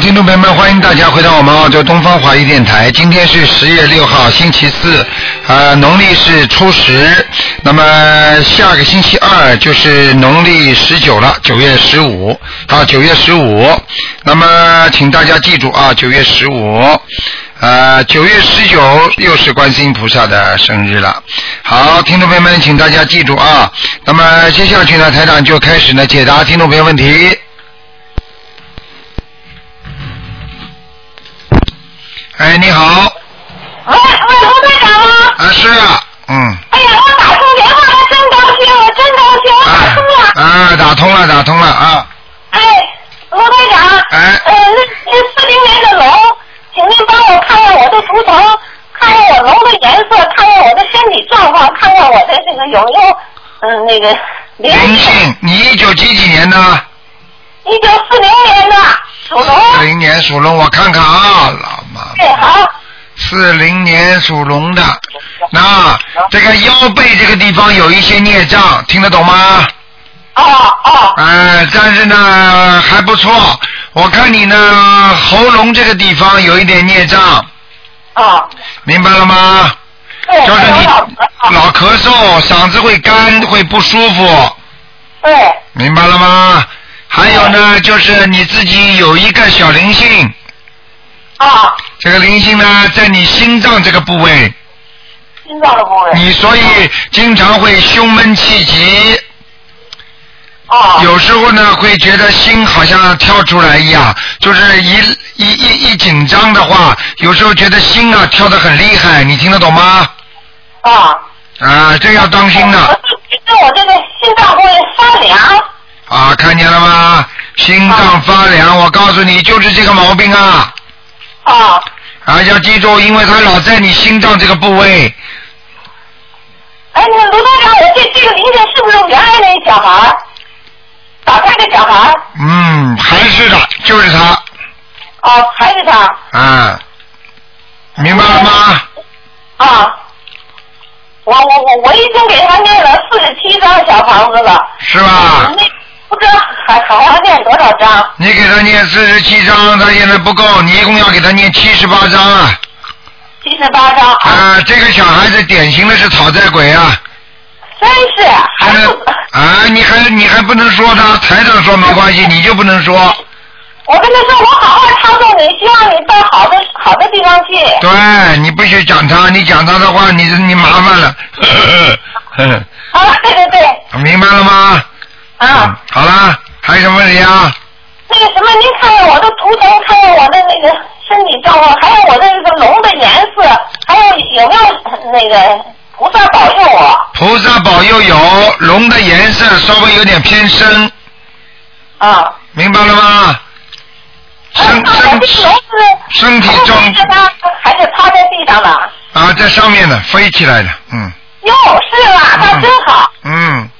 听众朋友们，欢迎大家回到我们澳洲东方华语电台。今天是十月六号，星期四，呃，农历是初十。那么下个星期二就是农历十九了，九月十五啊，九月十五。那么请大家记住啊，九月十五，呃，九月十九又是观世音菩萨的生日了。好，听众朋友们，请大家记住啊。那么接下去呢，台长就开始呢解答听众朋友问题。你好。喂喂，卢队长吗？啊，是啊，嗯。哎呀，我打通电话了，真高兴，我真高兴，我打通了。啊，打通了，打通了啊。哎，卢队长。哎。呃，那那四零年的龙，请您帮我看看我的图腾，看看我龙的颜色，看看我的身体状况，看看我的这个有没有嗯那个灵灵性，你一九几几年的？一九四零年的属龙。四零年属龙，我看看啊，老妈。对，好。四零年属龙的，那这个腰背这个地方有一些孽障，听得懂吗？哦哦。哎，但是呢还不错，我看你呢喉咙这个地方有一点孽障，哦。明白了吗？对。就是你老咳嗽，嗓子会干，会不舒服，对。明白了吗？还有呢，就是你自己有一个小灵性，啊，这个灵性呢在你心脏这个部位，心脏的部位。你所以经常会胸闷气急，哦。有时候呢会觉得心好像跳出来一样，就是一一一一紧张的话，有时候觉得心啊跳得很厉害，你听得懂吗？啊。啊，这要当心的这我这个心脏会发凉。啊，看见了吗？心脏发凉，我告诉你，就是这个毛病啊。啊。啊，要记住，因为它老在你心脏这个部位。哎，那个卢队长，我这这个灵性是不是原来那小孩？打胎的小孩？嗯，还是的，就是他。哦，还是他。啊，明白了吗？啊。我我我我已经给他念了四十七张小房子了。是吧？那不知道还还要念多少张？你给他念四十七章，他现在不够，你一共要给他念七十八章啊！七十八张。啊，这个小孩子典型的是讨债鬼啊！真是。啊，你还你还不能说他，台长说没关系，你就不能说。我跟他说，我好好操作你，希望你到好的好的地方去。对你不许讲他，你讲他的话，你你麻烦了。啊，对对对，明白了吗？啊。嗯好了，还有什么问题啊？那个什么，您看看我的图腾，看看我的那个身体状况，还有我的那个龙的颜色，还有有没有那个菩萨保佑我？菩萨保佑有龙的颜色稍微有点偏深，啊。明白了吗？身哎，那我身体状飞着呢，还是趴在地上的？啊，在上面的飞起来的，嗯哟，是吧？那真好嗯，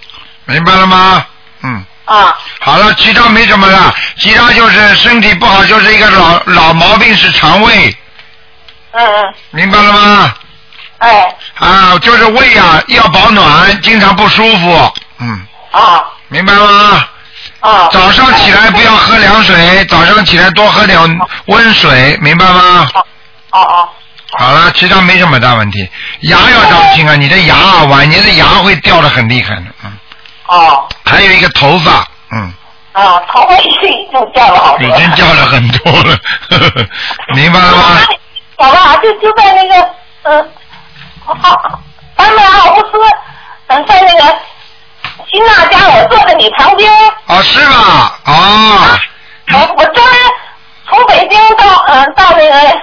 明白了吗？嗯，啊。好了，其他没什么了，其他就是身体不好，就是一个老老毛病是肠胃，嗯嗯，明白了吗？哎啊，就是胃啊要保暖，经常不舒服，嗯，啊明白吗？啊。早上起来不要喝凉水，早上起来多喝点温水，明白吗？哦哦好了，其他没什么大问题。牙要当心啊，你的牙啊，晚年的牙会掉的很厉害的，嗯。哦还有一个头发，嗯，啊，头发已经已经掉了好多。已经掉了很多了，呵呵明白了吗？好吧，就就在那个嗯，好，咱们奥布斯，嗯，在那个新纳家，我坐在你旁边。哦，是吧？哦，我我专门从北京到嗯到那个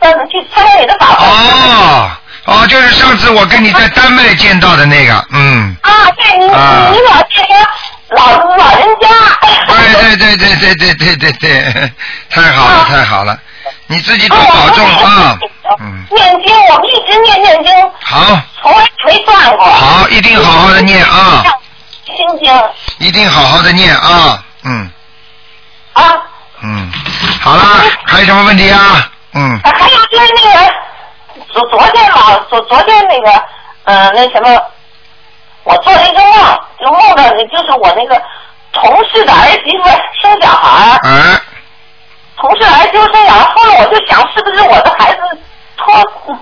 到去参加你的法会。哦，哦，就是上次我跟你在丹麦见到的那个，嗯，啊，对，你啊。你老这个老老人家。对对对对对对对对对，太好了啊。太好了，你自己多保重啊，嗯，念经，我们一直念念经，好，从来没断过。好，一定好好的念啊，心经。一定好好的念啊，嗯。啊，嗯，好啦，还有什么问题啊？嗯，还有就是那个昨昨天嘛，昨昨天那个呃那什么，我做了一个梦，就梦到就是我那个同事的儿媳妇生小孩儿，哎，从事来救生员，后来我就想是不是我的孩子托托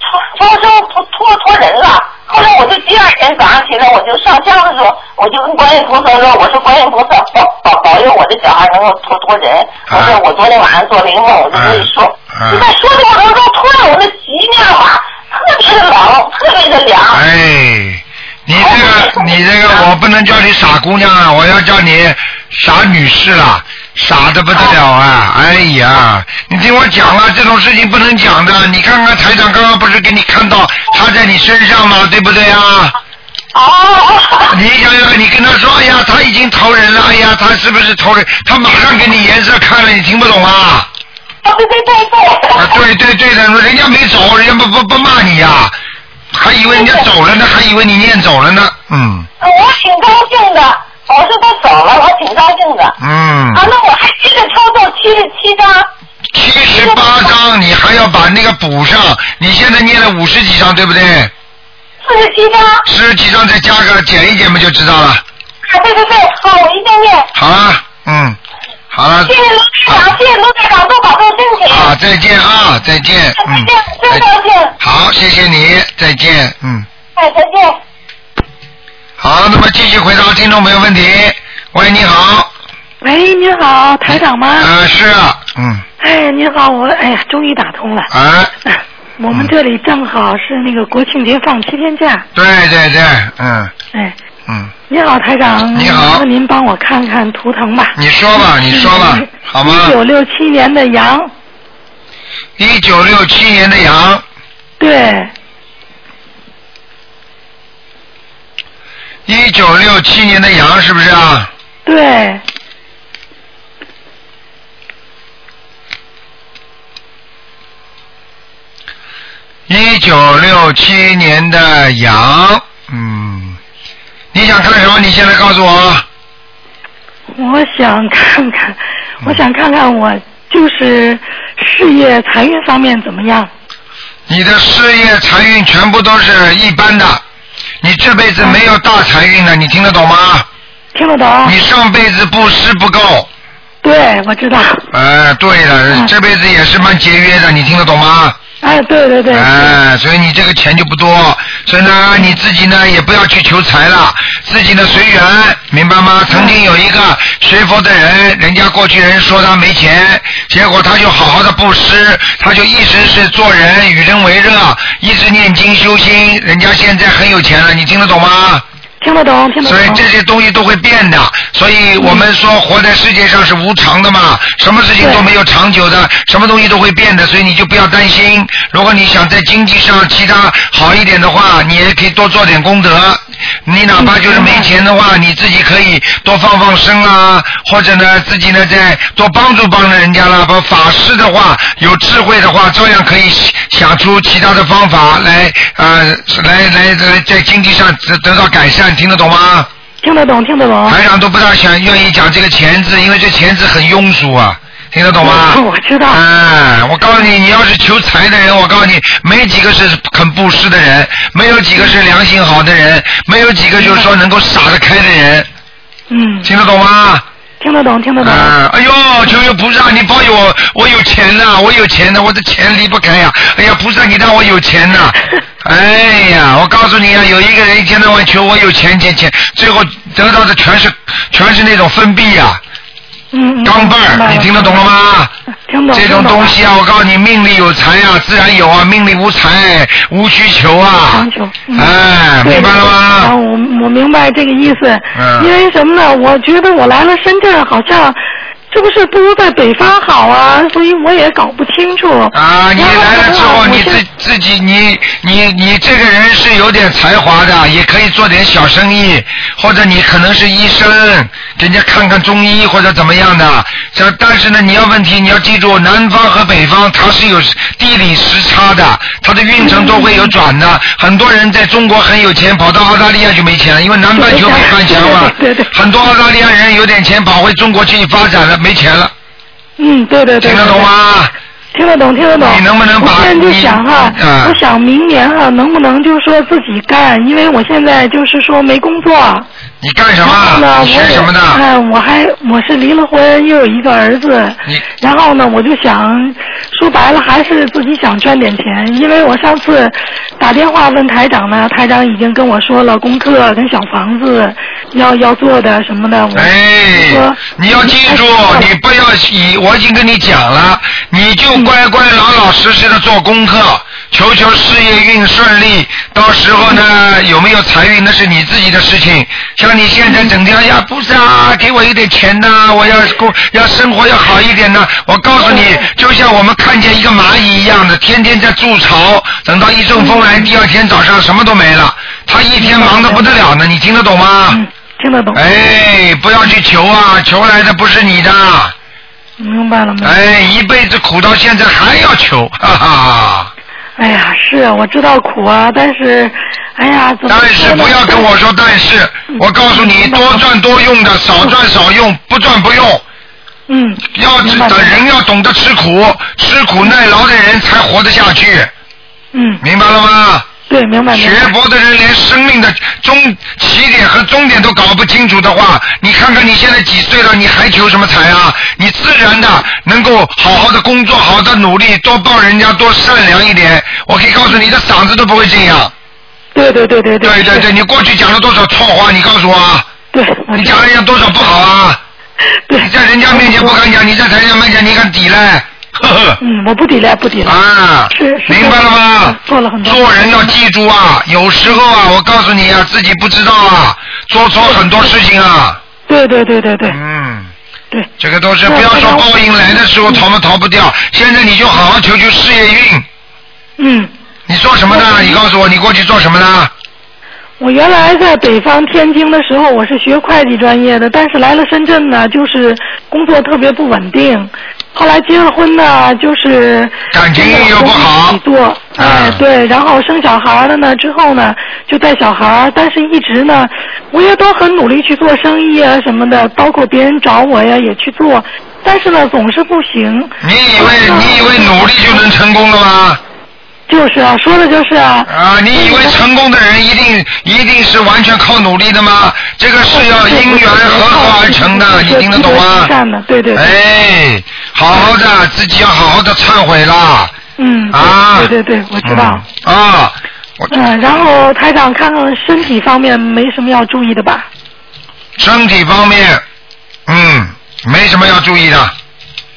托托生托托托人了。后来我就第二天早上起来，我就上香的时候，我就跟观音菩萨说：“我说观音菩萨保保保佑我的小孩能够托托人。”我说我昨天晚上做了一个梦，我就跟你说，你在说的过程中，突然我的脊面吧特别的冷，特别的凉。哎，你这个你这个，我不能叫你傻姑娘啊，我要叫你傻女士啦，傻的不得了啊！哎呀，你听我讲了，这种事情不能讲的。你看看台长刚刚不是给你看到他在你身上吗？对不对啊？哦，你想想，你跟他说，哎呀，他已经投人了，哎呀，他是不是投人？他马上给你颜色看了，你听不懂啊？对对对。啊，对对对的，人家没走，人家不不不骂你呀、还以为人家走了呢，还以为你念走了呢，嗯我挺高兴的，我说他走了，我挺高兴的。嗯啊，，那我还接着操作七十七张。七十八张你还要把那个补上，你现在念了五十几张对不对？四十七张。四，十几张再加个减一减不就知道了？啊对对对，好，我一定念。好了，嗯，好了谢谢卢台长，谢谢卢台长，多保重身体。啊，再见啊，再见，再嗯见，，真高兴。好，谢谢你，再见，嗯。哎，再见。好，那么继续回答听众朋友问题。喂，你好。喂，你好，台长吗？呃，是啊，嗯，哎，你好，我哎呀，终于打通了。啊，我们这里正好是那个国庆节放七天假。对对对，嗯哎，嗯，你好，台长。你好那您帮我看看图腾吧。你说吧，你说吧，好吗一？九六七年的羊，一九六七年的羊，对，一九六七年的羊是不是啊？对，一九六七年的羊，嗯，你想看什么？你现在告诉我。我想看看，嗯我想看看我就是事业财运方面怎么样。你的事业财运全部都是一般的，你这辈子没有大财运的，你听得懂吗？听得懂？你上辈子布施不够，对，我知道。哎，对了，嗯这辈子也是蛮节约的，你听得懂吗？哎，对对对。哎，所以你这个钱就不多，所以呢，你自己呢也不要去求财了，自己呢随缘，明白吗？曾经有一个学佛的人，人家过去人说他没钱，结果他就好好的布施，他就一直是做人与人为乐，一直念经修心，人家现在很有钱了，你听得懂吗？听得懂，听得懂。所以这些东西都会变的，所以我们说活在世界上是无常的嘛，什么事情都没有长久的，什么东西都会变的，所以你就不要担心。如果你想在经济上其他好一点的话，你也可以多做点功德。你哪怕就是没钱的话，你自己可以多放放生啊，或者呢自己呢再多帮助帮助人家啦。不法师的话，有智慧的话，照样可以想出其他的方法来呃来来来在经济上得得到改善，听得懂吗？听得懂，听得懂。台长都不大想愿意讲这个钱字，因为这钱字很庸俗啊，听得懂吗？我知道。哎，我告诉你，你要是求财的人，我告诉你，没几个是肯布施的人，没有几个是良心好的人，没有几个就是说能够撒得开的人，嗯，听得懂吗？听得懂，听得懂。啊，哎呦，求求菩萨，你保佑我，我有钱呐、我有钱的，我的钱离不开呀、哎呀，菩萨，你让我有钱呐、哎呀，我告诉你啊，有一个人一天到晚求我有钱钱钱，最后得到的全是全是那种分币呀。钢镚你听得懂了？吗？听懂。这种东西啊，我告诉你，命里有财啊，自然有啊；命里无财，无需求啊哎，明白了啊，吗？我我明白这个意思。嗯因为什么呢？我觉得我来了深圳，好像是不是不如在北方好啊？所以我也搞不清楚。啊，你来了之后，你自自己，你你你这个人是有点才华的，也可以做点小生意，或者你可能是医生，给人家看看中医或者怎么样的。这但是呢，你要问题你要记住，南方和北方它是有地理时差的，它的运程都会有转的。很多人在中国很有钱，跑到澳大利亚就没钱了，因为南半球北半强嘛对对对。很多澳大利亚人有点钱跑回中国去发展了，没钱了。嗯，对对对。听得懂？吗？听得懂，听得懂。你能不能把我现在就想哈，啊我想明年哈，能不能就是说自己干？因为我现在就是说没工作。你干什么？我你学什么的？哎，我还我是离了婚，又有一个儿子。你然后呢，我就想说白了，还是自己想赚点钱，因为我上次打电话问台长呢，台长已经跟我说了功课跟小房子要要做的什么的。我哎说，你要记住，你不要以，我已经跟你讲了，你就乖乖老老实实的做功课，求求事业运顺利。到时候呢，有没有财运那是你自己的事情。像你现在整天哎呀，不是啊，给我一点钱呐、我要过要生活要好一点呢。我告诉你，就像我们看见一个蚂蚁一样的，天天在筑巢，等到一阵风来，第二天早上什么都没了，他一天忙得不得了呢。你听得懂吗？嗯，听得懂。哎，不要去求啊，求来的不是你的。明白了，吗。哎，一辈子苦到现在还要求，哈哈。哎呀，是啊，我知道苦啊，但是，哎呀，怎么但是不要跟我说但是，我告诉你，多赚多用的，少赚少用，不赚不用。嗯，要明白的人要懂得吃苦，吃苦耐劳的人才活得下去，嗯，明白了吗？对，明白。学佛的人连生命的终起点和终点都搞不清楚的话，你看看你现在几岁了，你还求什么财啊？你自然的能够好好的工作，好好的努力，多帮人家，多善良一点。我可以告诉你，你的嗓子都不会这样。对对对对对。对对对，你过去讲了多少错话？你告诉我啊。对。你讲了人家多少不好啊？对。你在人家面前不敢讲，你在台上面前你敢抵赖？呵呵。嗯，我不抵赖，不抵赖。啊，是是明白了吗？做了很多做人要记住啊，有时候啊，我告诉你啊，自己不知道啊，做错很多事情啊。对对对对对嗯，对，这个都是不要说报应来的时候逃都逃不掉，现在你就好好求求事业运。嗯，你做什么的？你告诉我，你过去做什么的？我原来在北方天津的时候，我是学会计专业的，但是来了深圳呢，就是工作特别不稳定。后来结了婚呢，就是感情运又不好一起做，哎啊，对，然后生小孩了呢，之后呢就带小孩，但是一直呢，我也都很努力去做生意啊什么的，包括别人找我呀也去做，但是呢总是不行。你以为你以为努力就能成功了吗？就是啊，说的就是啊。啊，你以为成功的人一定一定是完全靠努力的吗？这个是要因缘和合而成的，你听得懂吗？善的，对对对。哎，好好的，自己要好好的忏悔啦。嗯，啊，对对对，我知道。嗯啊，我嗯，然后台长看看身体方面没什么要注意的吧？身体方面，嗯，没什么要注意的，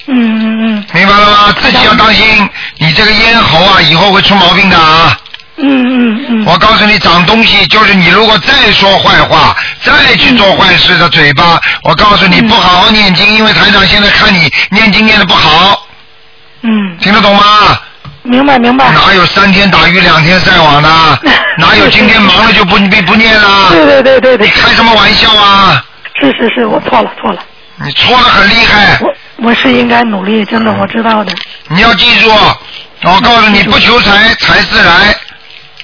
嗯嗯嗯明白了吗？自己要当心，你这个咽喉啊，以后会出毛病的啊。嗯嗯嗯。我告诉你，长东西就是你如果再说坏话，再去做坏事的嘴巴，我告诉你，嗯不好好念经，因为台长现在看你念经念的不好，嗯，听得懂吗？明白明白。哪有三天打鱼两天晒网的？哪有今天忙了就不不不念了？对对对对对你，开什么玩笑啊？是是是，我错了错了，你错的很厉害，我我是应该努力，真的我知道的。你要记住，我告诉你，不求财财自来，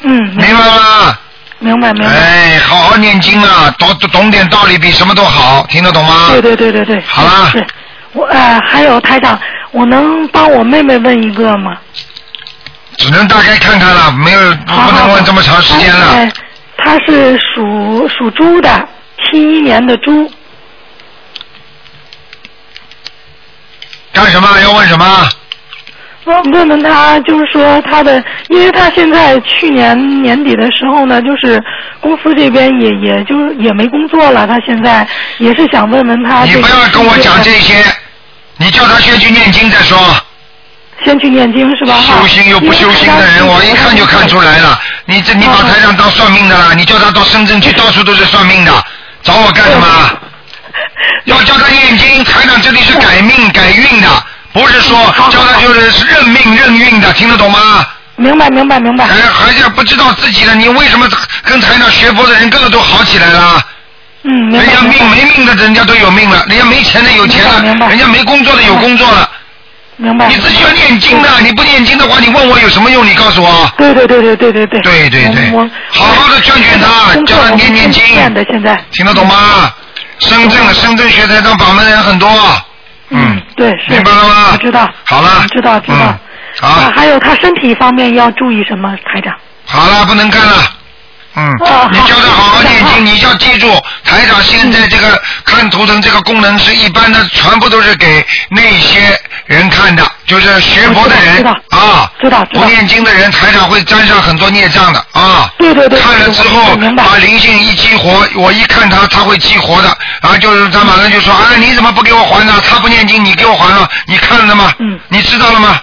嗯，明白吗？明白明白。哎，好好念经啊，懂懂点道理比什么都好，听得懂吗？对对对对对。好了是，我呃还有台长，我能帮我妹妹问一个吗？只能大概看看了，没有不能问这么长时间了。哎，她是属属猪的，七一年的猪。干什么？要问什么？问问问他，就是说他的，因为他现在去年年底的时候呢，就是公司这边也也就是也没工作了，他现在也是想问问他。你不要跟我讲这些，你叫他先去念经再说。先去念经是吧？修心又不修心的人，我一看就看出来了。你这你把台上当算命的了，你叫他到深圳去，到处都是算命的，找我干什么？要教他念经，台长这里是改命改运的，不是说好叫他就是认命认运的，听得懂吗？明白明白明白。还还是不知道自己的，你为什么跟台长学佛的人个个都好起来了？嗯，明人家命没命的，人家都有命了；人家没钱的有钱了人家没工作的有工作了。明白。你自己要念经的，你不念经的话，你问我有什么用？你告诉我。对对对对对对对。对对对好好的劝劝他叫他念念经我们念的现在。听得懂吗？深圳深圳学台长法门的人很多，嗯，对，是。明白了吗我知道。好了知道知道。啊，还有他身体方面要注意什么，台长？好了，不能看了。嗯哦，你叫他好好念好经，你要记住，台长现在这个看图腾这个功能是一般的，全部都是给那些人看的，就是学佛的人啊，不念经的人，台上会沾上很多孽障的啊。对对对看了之后把灵性一激活，我一看他，他会激活的，然后就是他马上就说，哎，你怎么不给我还呢？他不念经，你给我还了，你看了吗？嗯你知道了吗？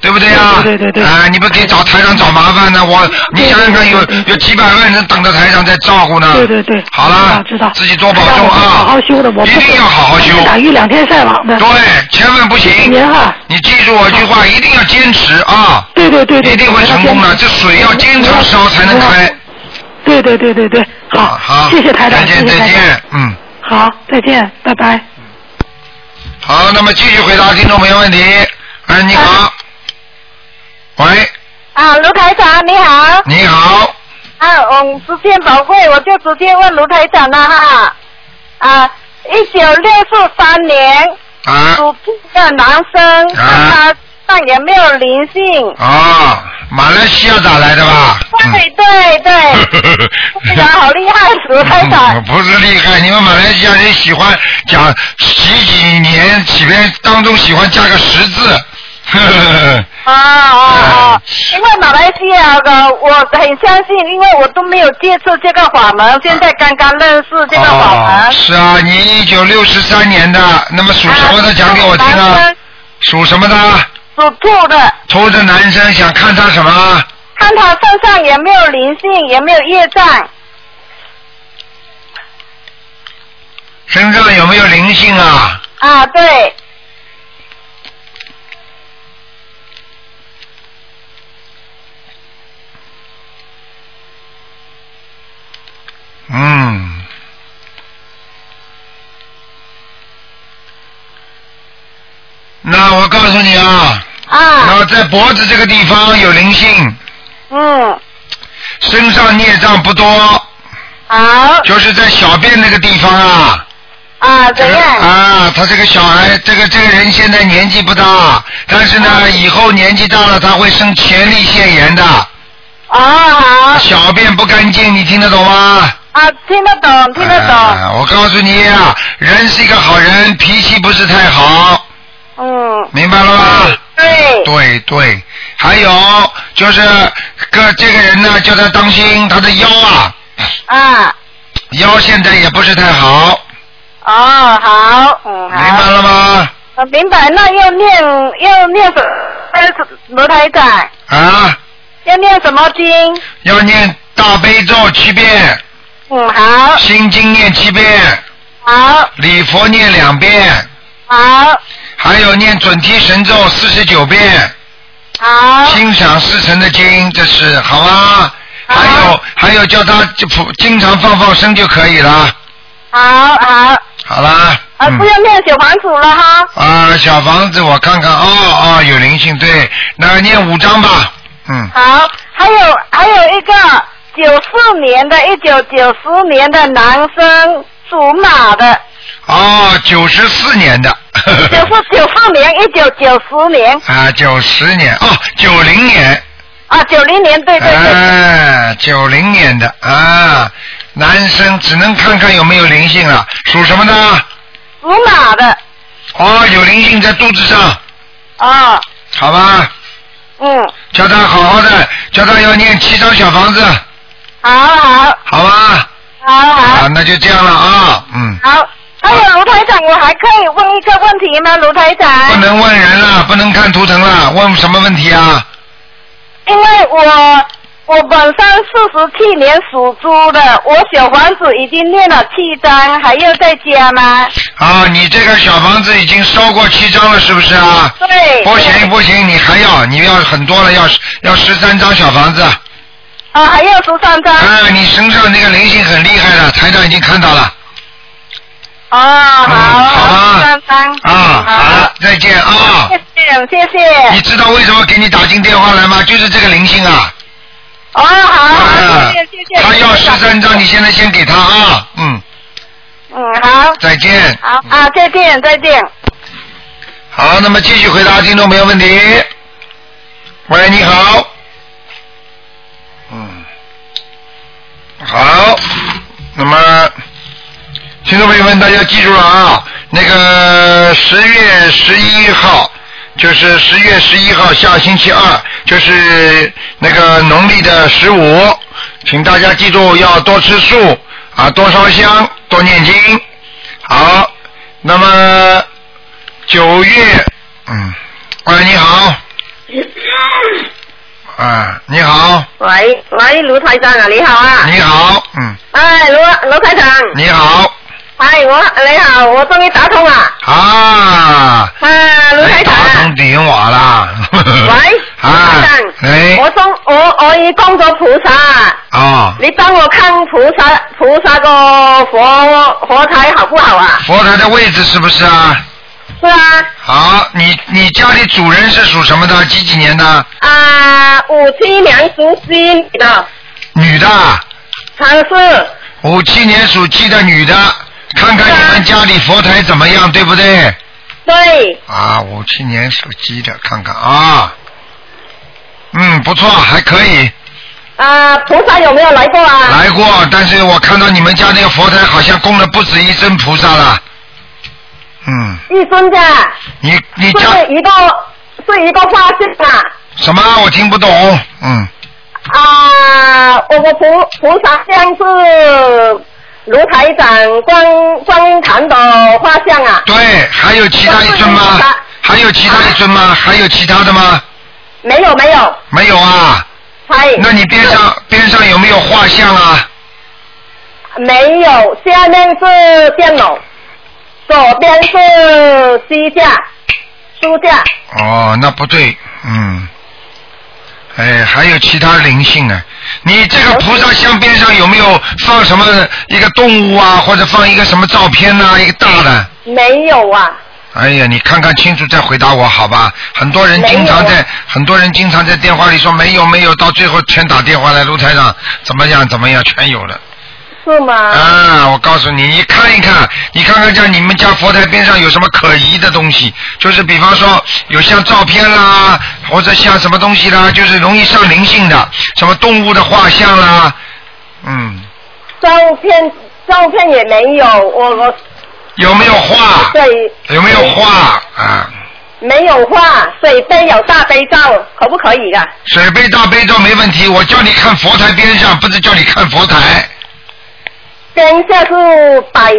对不对呀？对对对对啊，你不给找台长找麻烦呢？我，你想想看，有有几百万人等着台长在照顾呢。对对对。好了，知道。自己多保重啊！好好修的，我不一定要好好修。打一两天晒网的。对，千万不行。您哈。你记住我一句话，一定要坚持啊！对对对对。一定会成功的。这水要经常烧才能开。对对对对对，好，好，谢谢台长，再见。再见，嗯。好，再见，拜拜。好，那么继续回答听众朋友问题。哎，你好。喂，啊，卢台长你好。你好，啊，嗯，时间宝贵，我就直接问卢台长了哈。啊，一九六四三年啊属兔的男生，看他上有没有灵性？啊，马来西亚打来的吧？对对对，非常 好厉害，卢台长嗯。不是厉害，你们马来西亚人喜欢讲几几年几边当中喜欢加个十字。呵呵呵啊啊啊！因为马来西亚的我很相信，因为我都没有接触这个法门，现在刚刚认识这个法哦，门。是啊，你一九六十三年的，那么属什么的讲给我听啊？属什么的？属兔的，兔的男生想看他什么？看他身上有没有灵性，有没有业障。身上有没有灵性啊？啊，对，嗯。那我告诉你啊，啊，那在脖子这个地方有灵性，嗯，身上孽障不多，好，就是在小便那个地方啊。啊，怎样？啊，他这个小孩，这个这个人现在年纪不大，但是呢，以后年纪大了他会生前列腺炎的，啊，好，小便不干净，你听得懂吗？啊，听得懂，听得懂，啊我告诉你啊，人是一个好人，脾气不是太好，嗯，明白了吗？对，对对，还有就是个这个人呢，叫他当心他的腰啊，啊，腰现在也不是太好，哦，好，嗯，明白，了吗？我明白，那要念要念什么？罗台长啊，要念什么经？要念大悲咒七遍，嗯，好，心经念七遍，好，礼佛念两遍，好，还有念准提神咒四十九遍，好，心想事成的经，这是好吗？好。还有还有叫他就普经常放放生就可以了，好，好，好啦。啊，嗯。不要念小房子了哈。啊，小房子我看看，哦哦，有灵性，对，那念五张吧，嗯，好，还有还有一个九四年的，一九九四年的男生属马的，哦，九十四年的，九四九四年，一九九十年。啊，九十年，哦，九零年，啊，九零年，对对对，哎，九零年的啊，男生只能看看有没有灵性了，属什么的？属马的，哦，有灵性在肚子上，哦，好吧，嗯，叫他好好的，叫他要念七张小房子，好好。好吧？好好。啊，那就这样了啊，嗯，好。还有卢台长，我还可以问一个问题吗？卢台长，不能问人了，不能看图腾了，问什么问题啊？因为我我本身四十七年属猪的，我小房子已经念了七张，还要再加吗？啊，你这个小房子已经烧过七张了，是不是啊？对。不行不行，你还要，你要很多了，要要十三张小房子。啊，还要十三张。啊，你身上那个灵性很厉害的，台长已经看到了。哦，好，嗯好吧十三张。啊，好，再见啊。谢谢谢谢。你知道为什么给你打进电话来吗？就是这个灵性啊。哦，好，谢谢谢谢。他要十三张，你现在先给他啊。嗯，嗯，好，再见。好啊，再见再见。好，那么继续回答听众朋友问题。喂，你好。嗯，好，那么听众朋友们，大家记住了啊，那个十月十一号，就是十月十一号下星期二，就是那个农历的十五，请大家记住要多吃素啊，多烧香，多念经。好，那么九月，嗯，喂，你好，啊，你好，喂喂，卢台长啊，你好啊！你好，嗯，哎，卢卢台长，你好，哎，我你好，我终于打通了。啊，啊，卢台长。打通电话啦。喂，卢啊台，你，我中我我已供咗菩萨，哦，你帮我看菩萨菩萨个佛佛台好不好啊？佛台的位置是不是啊？是啊，好，你你家里主人是属什么的？几几年的？啊，五七年属鸡的，女的，他是五七年属鸡的女的，看看你们家里佛台怎么样，对不对？对，啊，五七年属鸡的，看看啊，嗯，不错，还可以，啊，菩萨有没有来过啊？来过，但是我看到你们家那个佛台好像供了不止一尊菩萨了，嗯，一尊的，你你家是一个是一个画像啊。什么？我听不懂，嗯，啊，我们菩菩萨像是卢台长观观音堂的画像啊，对，还有其他一尊吗？还有其他一尊吗？还有其他的吗？没有没有，没有啊？嗨，那你边上边上有没有画像啊？没有，下面是电脑，左边是机架、书架，哦，那不对，嗯，哎，还有其他灵性啊？你这个菩萨像边上有没有放什么一个动物啊，或者放一个什么照片呐、一个大的？没有啊，哎呀，你看看清楚再回答我好吧？很多人经常在，很多人经常在电话里说没有没有，到最后全打电话来，卢台长怎么样怎么样，全有了。是吗？啊，我告诉你，你看一看，你看看像你们家佛台边上有什么可疑的东西，就是比方说有像照片啦，或者像什么东西啦，就是容易上灵性的，什么动物的画像啦，嗯，照片照片也没有，我我有没有画？对有没有画啊？没有画，水杯有大悲咒，可不可以的？水杯大悲咒没问题，我叫你看佛台边上，不是叫你看佛台。边下是摆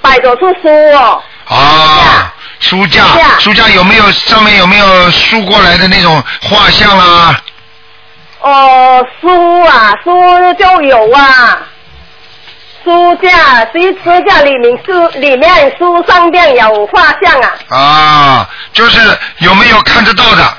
摆着是书哦，啊，书架书，架有没有上面有没有竖过来的那种画像啊？哦，书啊，书就有啊，书架，其实书架里面书里面书上面有画像啊，啊，就是有没有看得到的？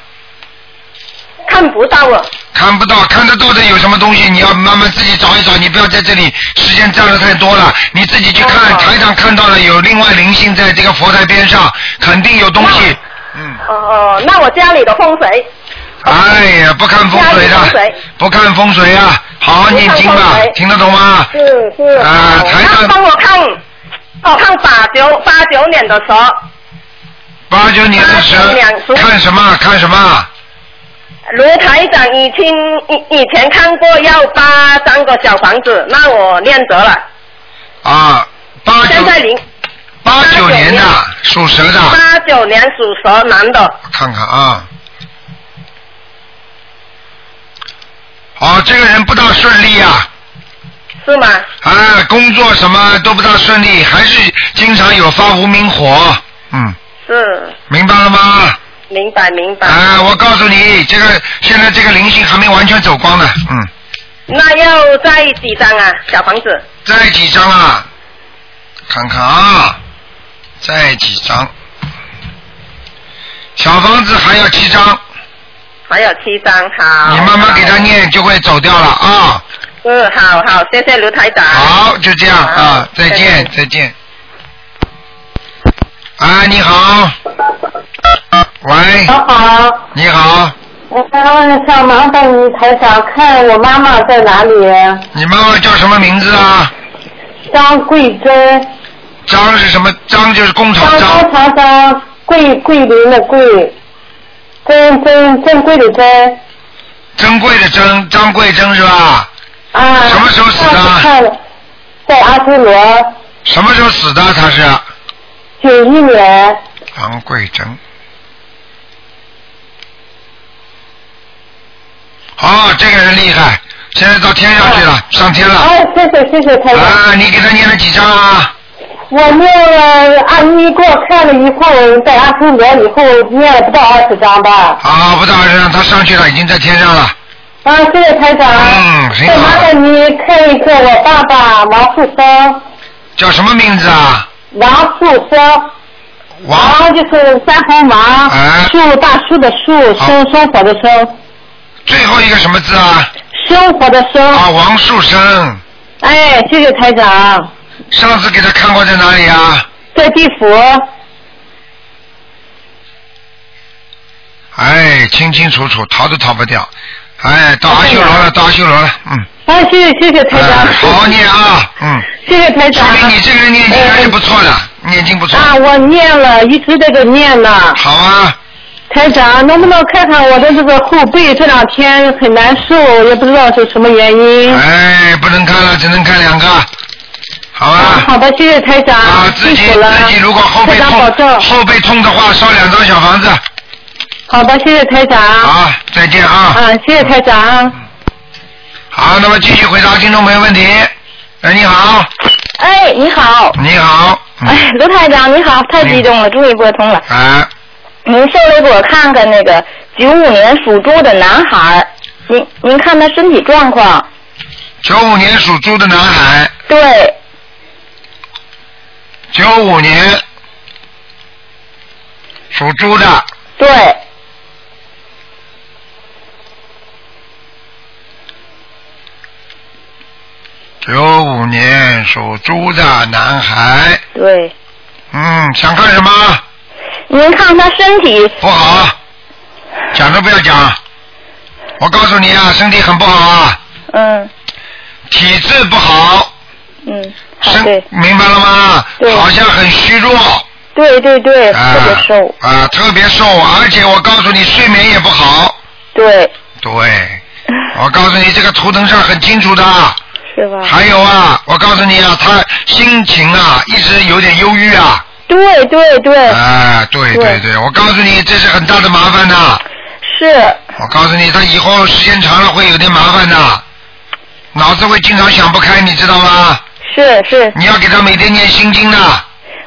看不到啊。看不到，看得到的有什么东西？你要慢慢自己找一找，你不要在这里时间占的太多了。你自己去看，哦台上看到了有另外灵性在这个佛台边上，肯定有东西。嗯，哦哦，那我家里的风水，哎呀，不看风水的不看风水啊，好好念经吧听得懂吗？是是，啊好台上帮我看，我看八九八九年的蛇，八九年的时候看什么？看什么？卢台长已经以以前看过要八张个小房子，那我念得了，啊，八九现在零。八九年的属蛇的，八九年属蛇男的，我看看啊。哦，这个人不大顺利啊，是吗？啊，工作什么都不大顺利，还是经常有发无名火，嗯，是，明白了吗？明白明白。啊，我告诉你，这个现在这个灵性还没完全走光呢，嗯，那要再几张啊？小房子？再几张啊？看看啊，再几张？小房子还要七张，还有七张，好。你慢慢给他念就会走掉了啊。嗯，好好，谢谢卢台长。好，就这样啊，再见，再见。啊，你好。喂，你好，你好，我想麻烦你台长看我妈妈在哪里？你妈妈叫什么名字啊？张桂珍，张是什么？张就是工厂张张高长张，桂桂林的桂，珍珍珍贵的珍珍贵的珍，张桂珍是吧？啊。什么时候死的看，在阿修罗什么时候死的？他是九一年，张桂珍。哦，这个人厉害，现在到天上去了，上天了。哎，谢谢谢谢台长。啊，你给他念了几张啊？我念了，阿姨给我看了以后，在阿修罗以后念了不到二十张吧。啊，不到二十张，他上去了，已经在天上了。啊，谢谢台长。嗯挺好再麻烦你看一个我爸爸王树生，叫什么名字啊？王树生，王王就是三横王，哎树大树的树，生生活的生，最后一个什么字啊？生活的生。啊，王树生。哎，谢谢台长，上次给他看过在哪里啊？在地府。哎，清清楚楚，逃都逃不掉。哎，到阿修罗了，到阿修罗了，嗯。哎，谢谢谢谢台长。哎好好念啊，嗯。谢谢台长。说明你这个人念经还是不错的，念经不错。啊，我念了，一直在这念呢。好啊，台长，能不能看看我的这个后背这两天很难受，也不知道是什么原因。哎，不能看了，只能看两个。好啊啊。好的，谢谢台长，啊，自己辛苦了。自己如果后背台长保痛，重。后背痛的话，烧两张小房子。好的，谢谢台长。好，再见啊。啊，谢谢台长。好，那么继续回答听众朋友问题。哎，你好，哎，你好，你好。嗯哎，卢台长你好，太激动了，终于拨通了。哎，您稍微给我看看那个九五年属猪的男孩儿，您您看他身体状况？九五年属猪的男孩，对，九五年属猪的，对，九五年属猪的男孩，对，嗯，想看什么？您看他身体不好，讲都不要讲。我告诉你啊，身体很不好啊，嗯体质不好，嗯，好身对明白了吗？对好像很虚弱，对对对，啊特别瘦，啊，特别瘦，而且我告诉你，睡眠也不好。对，对，我告诉你，这个图腾上很清楚的。是吧？还有啊，我告诉你啊，他心情啊一直有点忧郁啊。对对对，哎，对对对对，我告诉你，这是很大的麻烦的。是，我告诉你，他以后时间长了会有点麻烦的，脑子会经常想不开，你知道吗？是是，你要给他每天念心经的，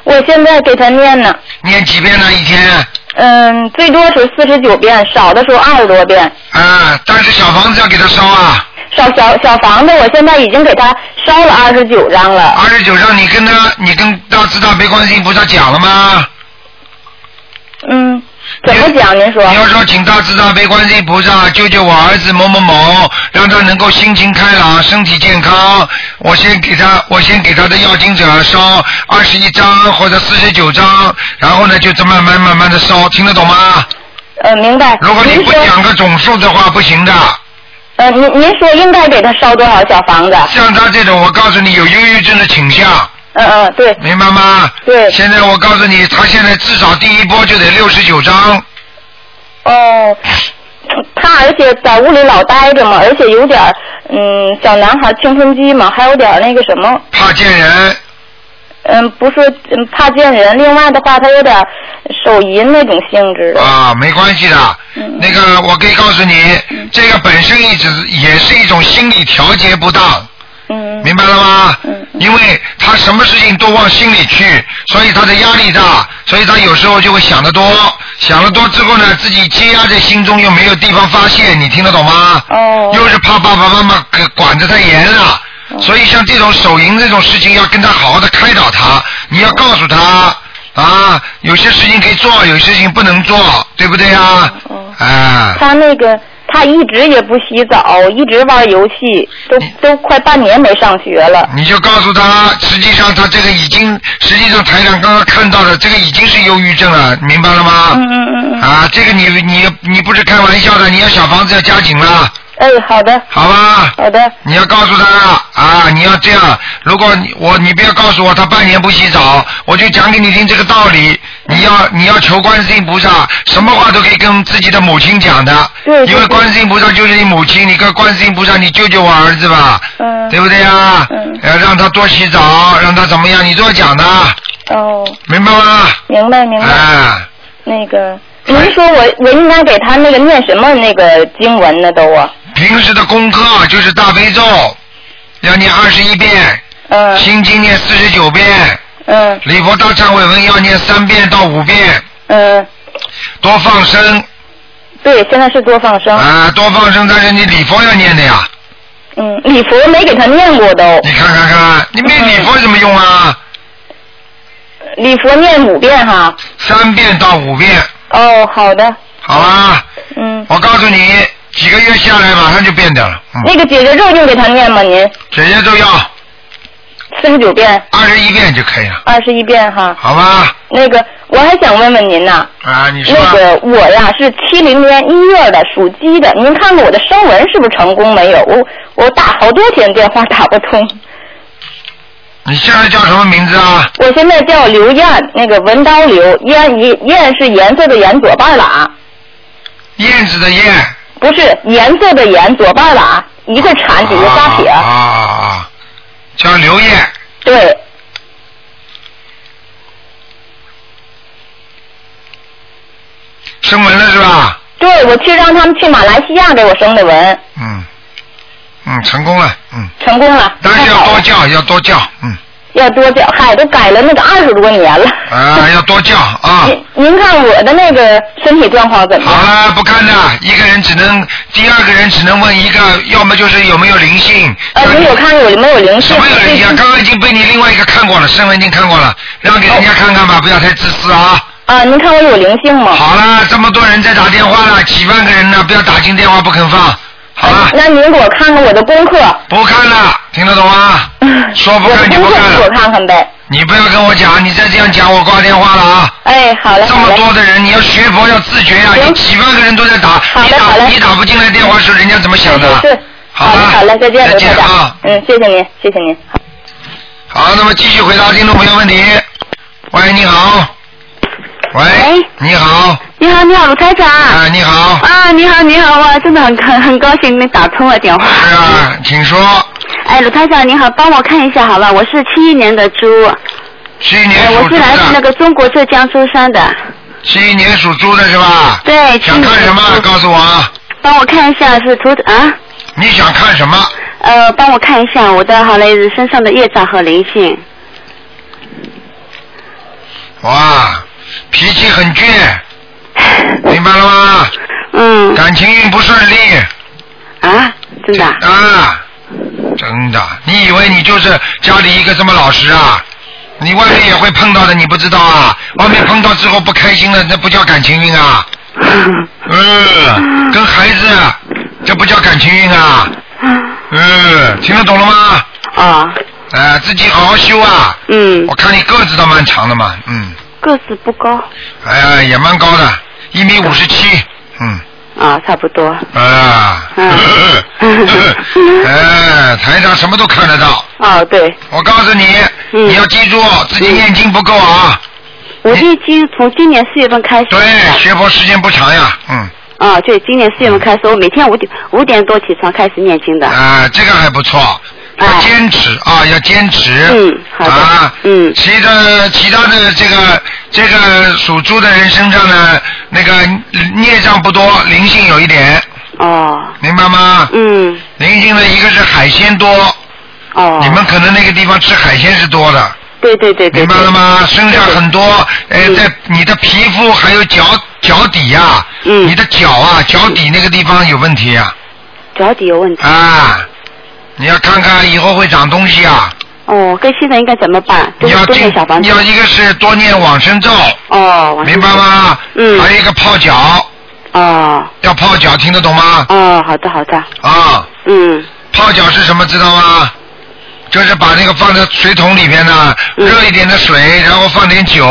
我现在给他念呢，念几遍呢？一天？嗯，最多是四十九遍，少的时候二十多遍。啊，但是小房子要给他烧啊，小小小房子，我现在已经给他烧了二十九张了。二十九张，你跟他，你跟大慈大悲观世音菩萨讲了吗？嗯，怎么讲？您说？你要说请大慈大悲观世音菩萨救救我儿子某某某，让他能够心情开朗、身体健康。我先给他，我先给他的要经者烧二十一张或者四十九张，然后呢就这慢慢慢慢的烧，听得懂吗？呃，明白。如果你不，讲个总数的话，不行的。呃，您您说应该给他烧多少小房子？像他这种，我告诉你有忧郁症的倾向，嗯嗯，对明白吗？对。现在我告诉你，他现在至少第一波就得六十九张。哦，他而且在屋里老待着嘛，而且有点儿嗯小男孩青春期嘛，还有点那个什么，怕见人，嗯，不是嗯怕见人。另外的话，他有点手淫那种性质的。啊，没关系的。嗯那个，我可以告诉你，这个本身一直也是一种心理调节不当，嗯明白了吗？嗯嗯因为他什么事情都往心里去，所以他的压力大，所以他有时候就会想得多，想了多之后呢，自己积压在心中又没有地方发泄，你听得懂吗？哦又是怕爸爸妈妈给管得太严了。所以像这种手淫这种事情，要跟他好好的开导他，你要告诉他啊，有些事情可以做，有些事情不能做，对不对啊？哦啊，他那个他一直也不洗澡，一直玩游戏，都都快半年没上学了。你就告诉他，实际上他这个已经，实际上台长刚刚看到的，这个已经是忧郁症了，明白了吗？嗯嗯嗯嗯。啊，这个你你你不是开玩笑的，你要小房子要加紧了。哎，好的，好吧？好的，你要告诉他啊，你要这样。如果你我你不要告诉我他半年不洗澡，我就讲给你听这个道理。你要你要求观世音菩萨，什么话都可以跟自己的母亲讲的。因为观世音菩萨就是你母亲，你跟观世音菩萨，你救救我儿子吧，嗯，对不对呀？嗯要让他多洗澡，让他怎么样，你都要讲的，哦，明白吗？明白明白。哎，那个，您说我我应该给他那个念什么那个经文呢？都啊？平时的功课就是大悲咒，要念二十一遍，嗯心经念四十九遍。嗯礼佛大忏悔文要念三遍到五遍，嗯，多放生对，现在是多放生。啊，多放生，但是你礼佛要念的呀。嗯，礼佛没给他念过都，你看看看，你没礼佛有什么用啊？礼佛念五遍哈。三遍到五遍，哦，好的，好吧？嗯，我告诉你，几个月下来马上就变掉了。嗯，那个姐姐咒用给他念吗？您姐姐都要四十九遍，二十一遍就可以了，二十一遍哈。好吧？那个，我还想问问您呢，啊，你说那个我呀是七零年一月的，属鸡的，您看看我的声纹是不是成功没有？我我打好多天电话打不通。你现在叫什么名字啊？我现在叫刘艳，那个文刀刘，艳艳艳是颜色的颜，左半拉，燕子的燕。不是颜色的颜，左半拉，一个铲底下仨撇。啊啊啊！叫刘艳，对，生纹了是吧？对，我去让他们去马来西亚给我生的纹，嗯，嗯，成功了，嗯，成功了。但是要多叫，要多叫，嗯，要多叫，嗨，都改了那个二十多年了。啊，要多叫啊。您您看我的那个身体状况怎么样好？了，不看了，一个人只能，第二个人只能问一个，要么就是有没有灵性。呃，像您有看有没有灵性？什么有灵性啊？刚刚已经被你另外一个看过了，身份已经看过了，让给人家看看吧，不要太自私啊。啊，您看我有灵性吗？好了，这么多人在打电话了，几万个人呢，不要打进电话不肯放。好了，那您给我看看我的功课。不看了，听得懂吗？说不我的看就不干了。看看呗。你不要跟我讲，你再这样讲，我挂电话了啊！哎，好嘞，这么。多的人，你要学佛要自觉啊！行你几万个人都在打，你打你打不进来电话时，人家怎么想的？是是是。好了，好嘞，再见，再见啊。！嗯，谢谢您，谢谢您。好，那么继续回答听众朋友问题。喂，你好。喂，喂你好，你好，你好，卢台长。啊，你好，啊，你好，你好，哇，真的很很很高兴能打通了电话。是啊，请说。哎，鲁台长你好，帮我看一下好吧？我是七一年的猪，七一年哎，属猪我是来自那，个中国浙江舟山的。七一年属猪的是吧？对，想看什么？告诉我啊。帮我看一下是图啊，你想看什么？呃，帮我看一下我的好嘞身上的业障和灵性。哇，脾气很倔，明白了吗？嗯。感情运不顺利啊，真的啊？啊，真的，你以为你就是家里一个这么老实啊？你外面也会碰到的，你不知道啊？外面碰到之后不开心了，那不叫感情运啊？嗯，跟孩子，这不叫感情运啊？嗯，听得懂了吗？啊。呃，自己好好修啊。嗯。我看你个子倒蛮长的嘛，嗯，个子不高哎呀，也蛮高的，一米五十七，嗯，啊，差不多。啊，嗯 哎，台上什么都看得到。哦，对。我告诉你，嗯你要记住自己念经不够啊。我已经从今年四月份开始。对，学佛时间不长呀，嗯，啊，对，今年四月份开始，我每天五点五点多起床开始念经的。啊，这个还不错，要坚持啊，要坚持。嗯好的啊，嗯。其他其他的这个这个属猪的人身上呢，那个孽障不多，灵性有一点，哦。明白吗？嗯。灵性呢一个是海鲜多，哦。你们可能那个地方吃海鲜是多的。对对对对。明白了吗？身上很多，呃，嗯在你的皮肤还有脚脚底呀、嗯你的脚啊，脚底那个地方有问题啊、脚底有问题。啊，你要看看以后会长东西啊。哦，跟现在应该怎么办？就你要是多念小房子。要一个是多念往生咒，哦，往明白吗？嗯还有一个泡脚，哦要泡脚，听得懂吗？哦，好的好的。啊，嗯。泡脚是什么知道吗？就是把那个放在水桶里边呢，嗯热一点的水，然后放点酒，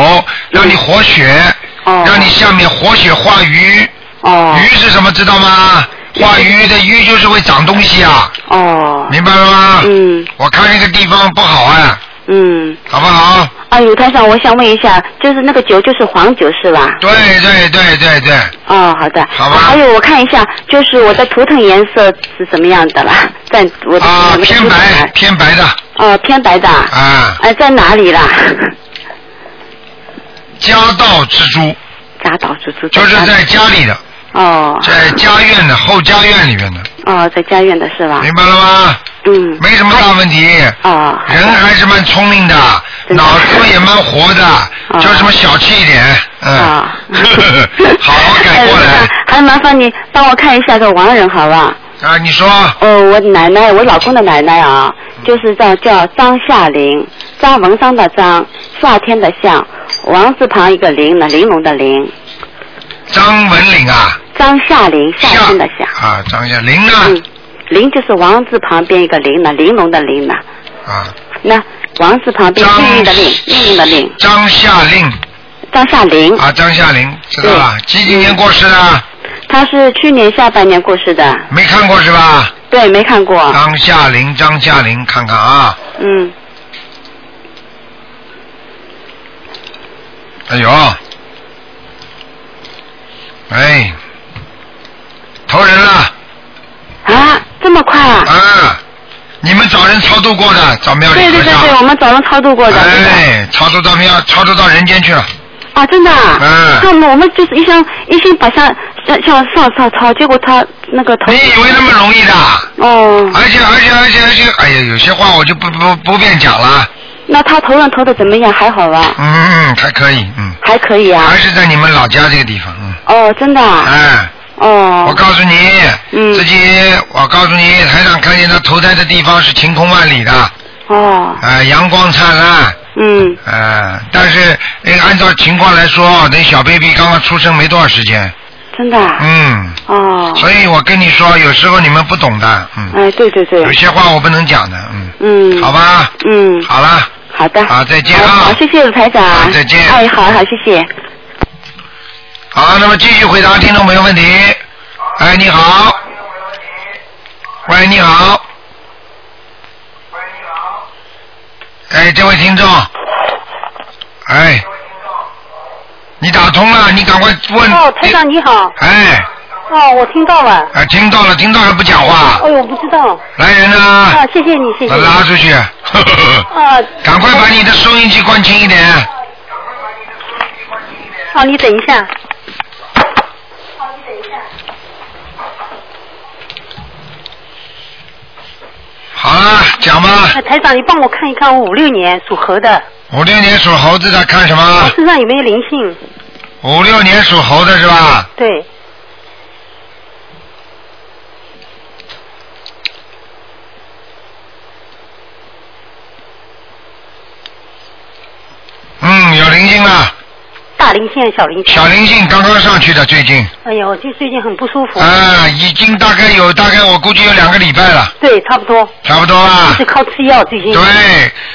让你活血，哦让你下面活血化瘀。哦。鱼是什么知道吗？化瘀的瘀就是会长东西啊，哦，明白了吗？嗯我看那个地方不好啊，嗯。好不好？啊，有台长，我想问一下，就是那个酒就是黄酒是吧？对对对对对，哦，好的。好吧啊还有我看一下，就是我的图腾颜色是什么样的啦？在我的啊偏白偏白的哦，偏白的。啊，呃，在哪里啦？家道之珠 家道之珠。就是在家里的，哦在家院的后家院里面的，哦，在家院的是吧？明白了吗？嗯。没什么大问题。哦。人还是蛮聪明的，的脑子也蛮活的，就什么小气一点，嗯，啊 好好改过来哎 还麻烦你帮我看一下个亡人好吧？啊！你说哦，我奶奶，我老公的奶奶啊，就是叫叫张夏玲，张文章的张，夏天的夏，王字旁一个玲呢，玲珑的玲，张文玲啊，张夏玲，夏天的夏，啊，张夏玲呢？嗯，玲就是王字旁边一个玲呢，玲珑的玲呢，啊，那王字旁边张命运的令，命运的令，张夏令张夏玲，啊，张夏玲知道了，几几年过世的？他是去年下半年过世的，没看过是吧？对，没看过，张夏玲，张夏玲，看看啊，嗯，哎呦，哎，投人了啊，这么快啊？啊！你们找人超度过的，找庙里对对对对，我们找人超度过的。哎，超度到庙，超度到人间去了。啊，真的、啊？嗯那么我们就是一心一心把像像像上上抄，结果他那个头。你以为那么容易的？哦。而且而且而且而且，哎呀，有些话我就不不不便讲了。那他头上投的怎么样？还好吧？嗯，还可以，嗯。还可以啊。还是在你们老家这个地方，嗯。哦，真的、啊。哎。哦。我告诉你，嗯自己，我告诉你，台长看见他投胎的地方是晴空万里的，哦。呃，阳光灿烂，嗯。呃，但是呃按照情况来说，等小 baby 刚刚出生没多少时间，真的、啊。嗯，哦。所以我跟你说，有时候你们不懂的，嗯，哎，对对对。有些话我不能讲的，嗯，嗯。好吧，嗯。好了，好的。好，再见，啊好，，谢谢卢台长。再见哎，好好，谢谢。好，那么继续回答听众朋友问题。哎，你好。喂，你好。哎，这位听众。哎。你打通了，你赶快问。哦，台长你好。哎，哦，我听到了。哎，听到了，听到了不讲话，哎呦，不知道。来人啊！啊，谢谢你，谢谢。拉出去。啊。赶快把你的收音机关轻一点。啊，你等一下。好了，讲吧。哎台长，你帮我看一看，我五六年属猴的，五六年属猴子的看什么我？身上有没有灵性？五六年属猴的是吧？对。嗯，有灵性了，大灵性，小灵性。小灵性刚刚上去的，最近哎呀，我就最近很不舒服。啊，已经大概有大概我估计有两个礼拜了，对，差不多。差不多啊一直。靠吃药，最近。对，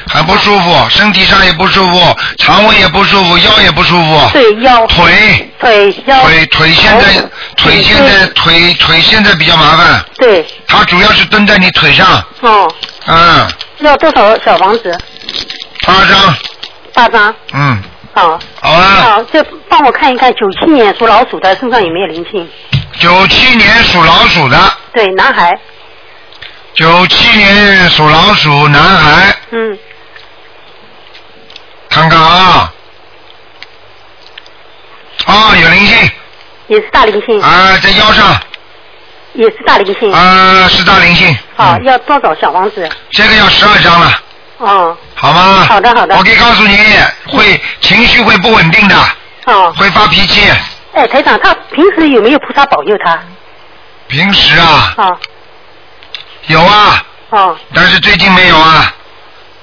很不舒服，身体上也不舒服，肠胃也不舒服，腰也不舒服。对腰。腿。腿腰。腿腿现在腿现在腿腿现在比较麻烦，对。它主要是蹲在你腿上，哦，嗯，要多少小房子？八张，八张。嗯，好。好啊。好，这帮我看一看，九七年属老鼠的身上有没有灵性？九七年属老鼠的，对，男孩。九七年属老鼠男孩，嗯。看看啊，啊，有灵性也是大灵性。啊，在腰上也是大灵性。啊，是大灵性，好，要多少小房子？这个要十二张了，哦，好吗？好的好的我可以告诉你，会情绪会不稳定的，哦。会发脾气。哎，台长，他平时有没有菩萨保佑他？平时啊，哦有啊，哦但是最近没有啊。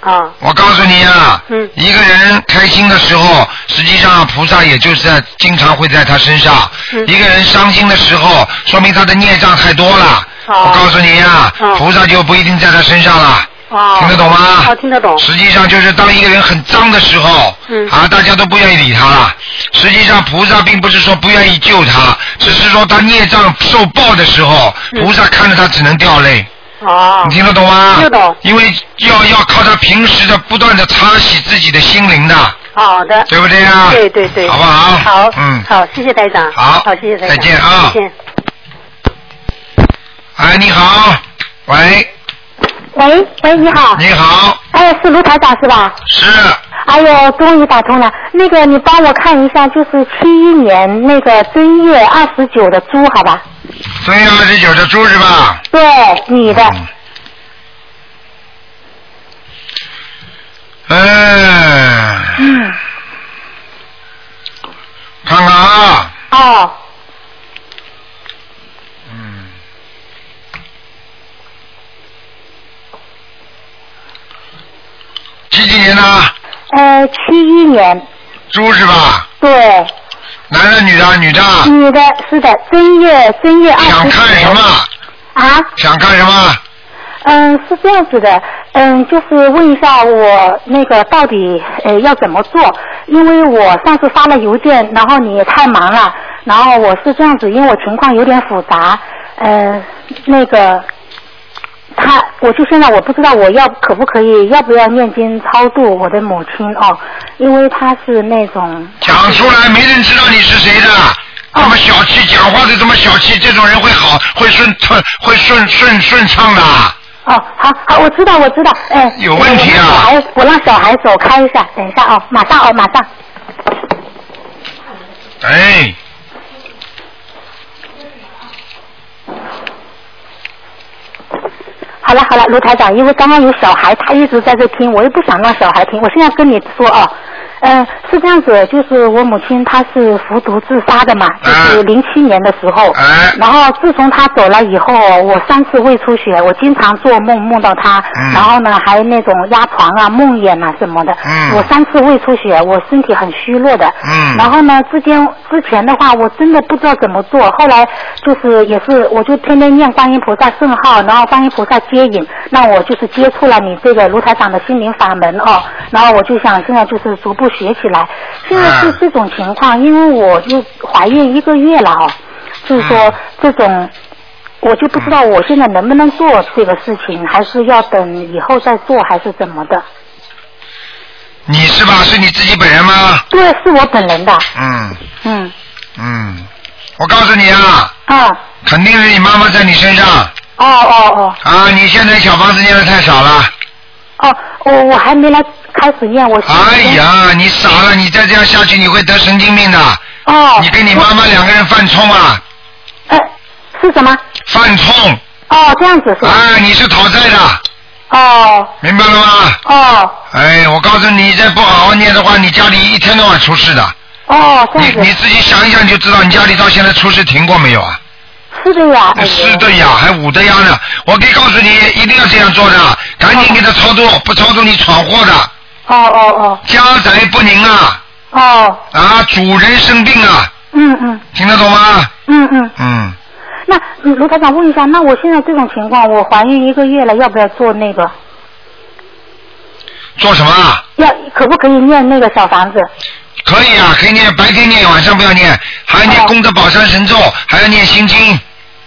哦。我告诉你啊，嗯一个人开心的时候，实际上菩萨也就是在经常会在他身上。嗯一个人伤心的时候，说明他的孽障太多了。哦我告诉你啊，哦菩萨就不一定在他身上了。哦。听得懂吗？哦，听得懂。实际上就是当一个人很脏的时候，嗯啊，大家都不愿意理他了。实际上菩萨并不是说不愿意救他，只是说他孽障受报的时候，嗯菩萨看着他只能掉泪。哦。你听得懂吗？听得懂。因为要要靠他平时的不断的擦洗自己的心灵的。好的。对不对呀对对对。好不好好。嗯好，谢谢台长。好好，谢谢台长。再见啊再见。哎，你好，喂，喂喂，你好。你好。哎，是卢台长是吧？是。哎呦，终于打通了。那个，你帮我看一下，就是七一年那个正月二十九的猪，好吧？正月二十九的猪是吧？对，女的。嗯。嗯。看看啊，哦，嗯。几几年的？呃，七一年。猪是吧？对。男的女的？女的。女的，是的，正月正月二十。想看什么？啊？想看什么？嗯，是这样子的，嗯，就是问一下我那个到底呃要怎么做？因为我上次发了邮件，然后你也太忙了，然后我是这样子，因为我情况有点复杂，呃，那个他，我就现在我不知道我要可不可以，要不要念经超度我的母亲哦，因为他是那种讲出来，没人知道你是谁的。这么小气，讲话就这么小气，这种人会好，会顺顺，会顺顺顺畅的。哦，好好，我知道，我知道，哎，有问题啊我小孩，我让小孩走开一下，等一下哦，马上哦，马上。哎，好了好了，卢台长，因为刚刚有小孩，他一直在这听，我又不想让小孩听，我现在跟你说哦，呃，是这样子，就是我母亲她是服毒自杀的嘛，就是零七年的时候，然后自从她走了以后，我三次胃出血，我经常做梦梦到她，然后呢还那种压床啊、梦魇啊什么的，我三次胃出血，我身体很虚弱的，然后呢之间之前的话，我真的不知道怎么做，后来就是也是，我就天天念观音菩萨圣号，然后观音菩萨接引，那我就是接触了你这个卢台长的心灵法门哦，然后我就想现在就是逐步学起来。现在是这种情况，因为我又怀孕一个月了哦，就是说这种。我就不知道我现在能不能做这个事情，还是要等以后再做，还是怎么的？你是吧？是你自己本人吗？对，是我本人的。嗯嗯。嗯，我告诉你啊，啊。肯定是你妈妈在你身上哦哦哦。啊！你现在小房子念的太少了。哦，我我还没来开始念，我。哎呀，你傻了！你再这样下去，你会得神经病的。哦。你跟你妈妈两个人犯冲啊！呃，是什么？犯冲。哦，这样子是吧？啊，你是讨债的。哦。明白了吗？哦。哎，我告诉你，你再不好好念的话，你家里一天到晚出事的。哦，这样子。你你自己想一想就知道，你家里到现在出事停过没有啊？是的呀。哎是的呀，还五的呀呢。我可以告诉你，一定要这样做的，赶紧给他操作，不操作你闯祸的。哦哦哦。家宅不宁啊！哦。啊，主人生病啊！嗯嗯。听得懂吗？嗯嗯。嗯，那嗯卢台长问一下，那我现在这种情况，我怀孕一个月了，要不要做那个？做什么啊？要可不可以念那个小房子？可以啊，可以念，白天念，晚上不要念，还要念功德宝山神咒，还要念心经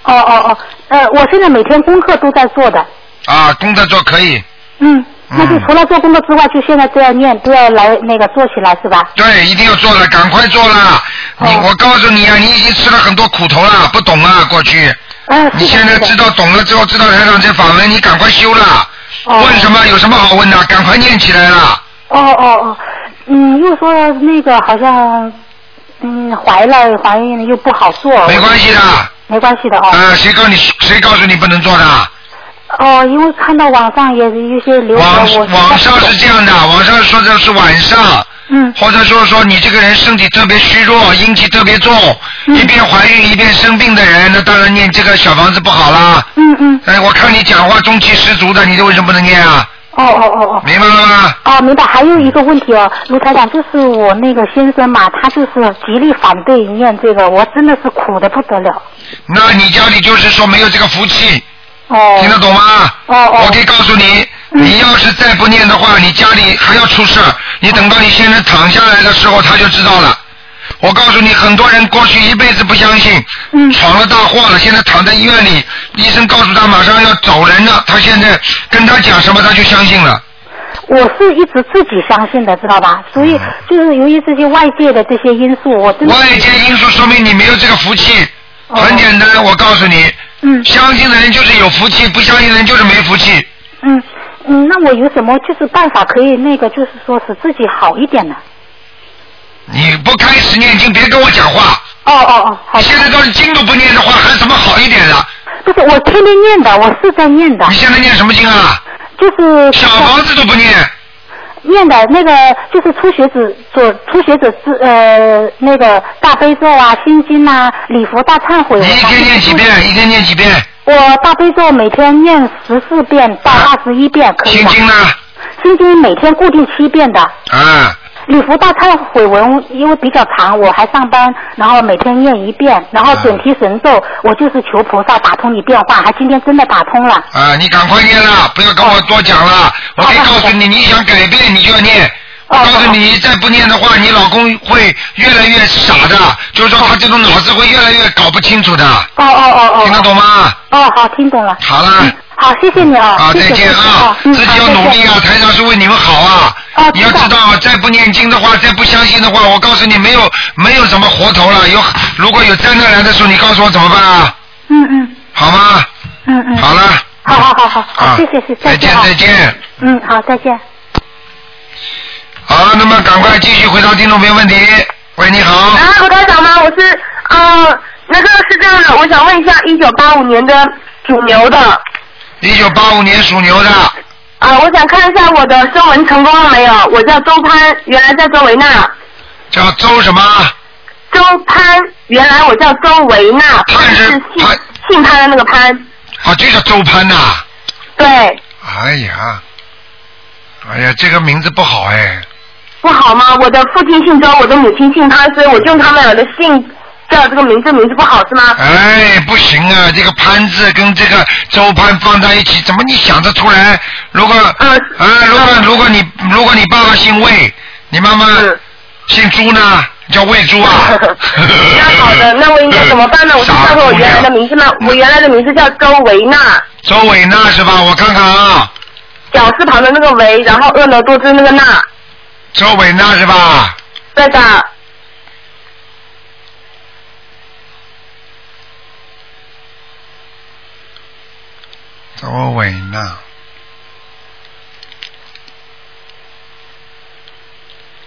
哦哦哦，呃，我现在每天功课都在做的。啊，功德做可以。嗯，那就除了做功课之外，就现在都要念，都要来那个做起来是吧？对，一定要做了，赶快做了。你，我告诉你啊，你已经吃了很多苦头了，不懂啊，过去。嗯。你现在知道懂了之后，知道台上这法门，你赶快修了。哦问什么？有什么好问的？赶快念起来了。哦哦哦，嗯，又说那个好像，嗯，怀了怀孕了又不好做。没关系的。没关系的哦。啊，谁告你？谁告诉你不能做的？哦，因为看到网上也有一些流传，我网上是这样的，网上说的是晚上，嗯，或者说说你这个人身体特别虚弱，阴气特别重，嗯一边怀孕一边生病的人，那当然念这个小房子不好啦。嗯嗯。哎，我看你讲话中气十足的，你这为什么不能念啊？哦哦哦哦。明白了吗？哦，明白。还有一个问题哦，卢台长，就是我那个先生嘛，他就是极力反对念这个，我真的是苦的不得了。那你家里就是说没有这个福气，哦。听得懂吗？哦哦。我可以告诉你，你要是再不念的话，你家里还要出事儿。你等到你先生躺下来的时候，他就知道了。我告诉你，很多人过去一辈子不相信，闯了大祸了，现在躺在医院里，医生告诉他马上要走人了，他现在跟他讲什么，他就相信了。我是一直自己相信的，知道吧？所以就是由于这些外界的这些因素，我真的外界因素说明你没有这个福气。很简单，我告诉你，嗯，相信的人就是有福气，不相信的人就是没福气。嗯嗯，那我有什么就是办法可以那个就是说使自己好一点呢？你不开始念经，别跟我讲话。哦哦哦，好。现在都是经都不念的话，还怎么好一点了？不是，我天天念的，我是在念的。你现在念什么经啊？就是小房子都不念。念的那个就是初学者所初学者是呃那个大悲咒啊、心经啊、礼佛大忏悔。你一天念几遍？一天念几遍？我大悲咒每天念十四遍到二十一遍，可以心经呢？心经每天固定七遍的。啊。礼佛大忏悔文因为比较长，我还上班，然后每天念一遍，然后准提神咒，我就是求菩萨打通你电话，还今天真的打通了。啊，你赶快念了，不要跟我多讲了。我可以告诉你，你想改变，你就要念。我告诉你，再不念的话，你老公会越来越傻的，就是说他这种脑子会越来越搞不清楚的。哦哦哦哦。听得懂吗？哦，好，听懂了。好了。好，谢谢你啊。啊，再见啊！自己要努力啊，台上是为你们好啊。啊。你要知道，再不念经的话，再不相信的话，我告诉你，没有没有什么活头了。有如果有灾难来的时候，你告诉我怎么办啊？嗯嗯。好吗？嗯嗯。好了。好好好好，好，谢谢谢谢，再见再见。嗯，好，再见。好，那么赶快继续回答听众朋友问题。喂，你好。啊，罗台长吗？我是呃，那个是这样的，我想问一下，一九八五年的属牛的。一九八五年属牛的。啊，我想看一下我的声纹成功了没有？我叫周潘，原来在周维娜。叫周什么？周潘，原来我叫周维娜。潘是姓姓潘的那个潘。啊，就叫周潘呐。对。哎呀，哎呀，这个名字不好哎。不好吗？我的父亲姓周，我的母亲姓潘，所以我就用他们俩的姓叫这个名字，名字不好是吗？哎，不行啊！这个潘字跟这个周潘放在一起，怎么你想得出来？如果啊，如果如果你如果你爸爸姓魏，你妈妈姓朱呢？叫魏朱啊？那好的，那我应该怎么办呢？我就叫回我原来的名字吗？我原来的名字叫周维娜。周维娜是吧？我看看啊。绞丝旁的那个维，然后婀娜多姿那个娜。周维娜是吧？对的。周伟娜。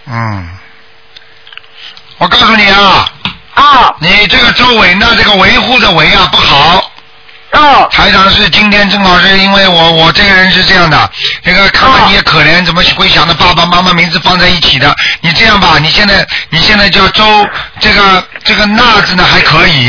嗯，我告诉你啊。啊。你这个周伟娜这个维护的维啊不好。哦。台长是今天正好是因为我我这个人是这样的，那个看到你也可怜，怎么会想到爸爸妈妈名字放在一起的？你这样吧，你现在你现在叫周这个这个娜字呢还可以，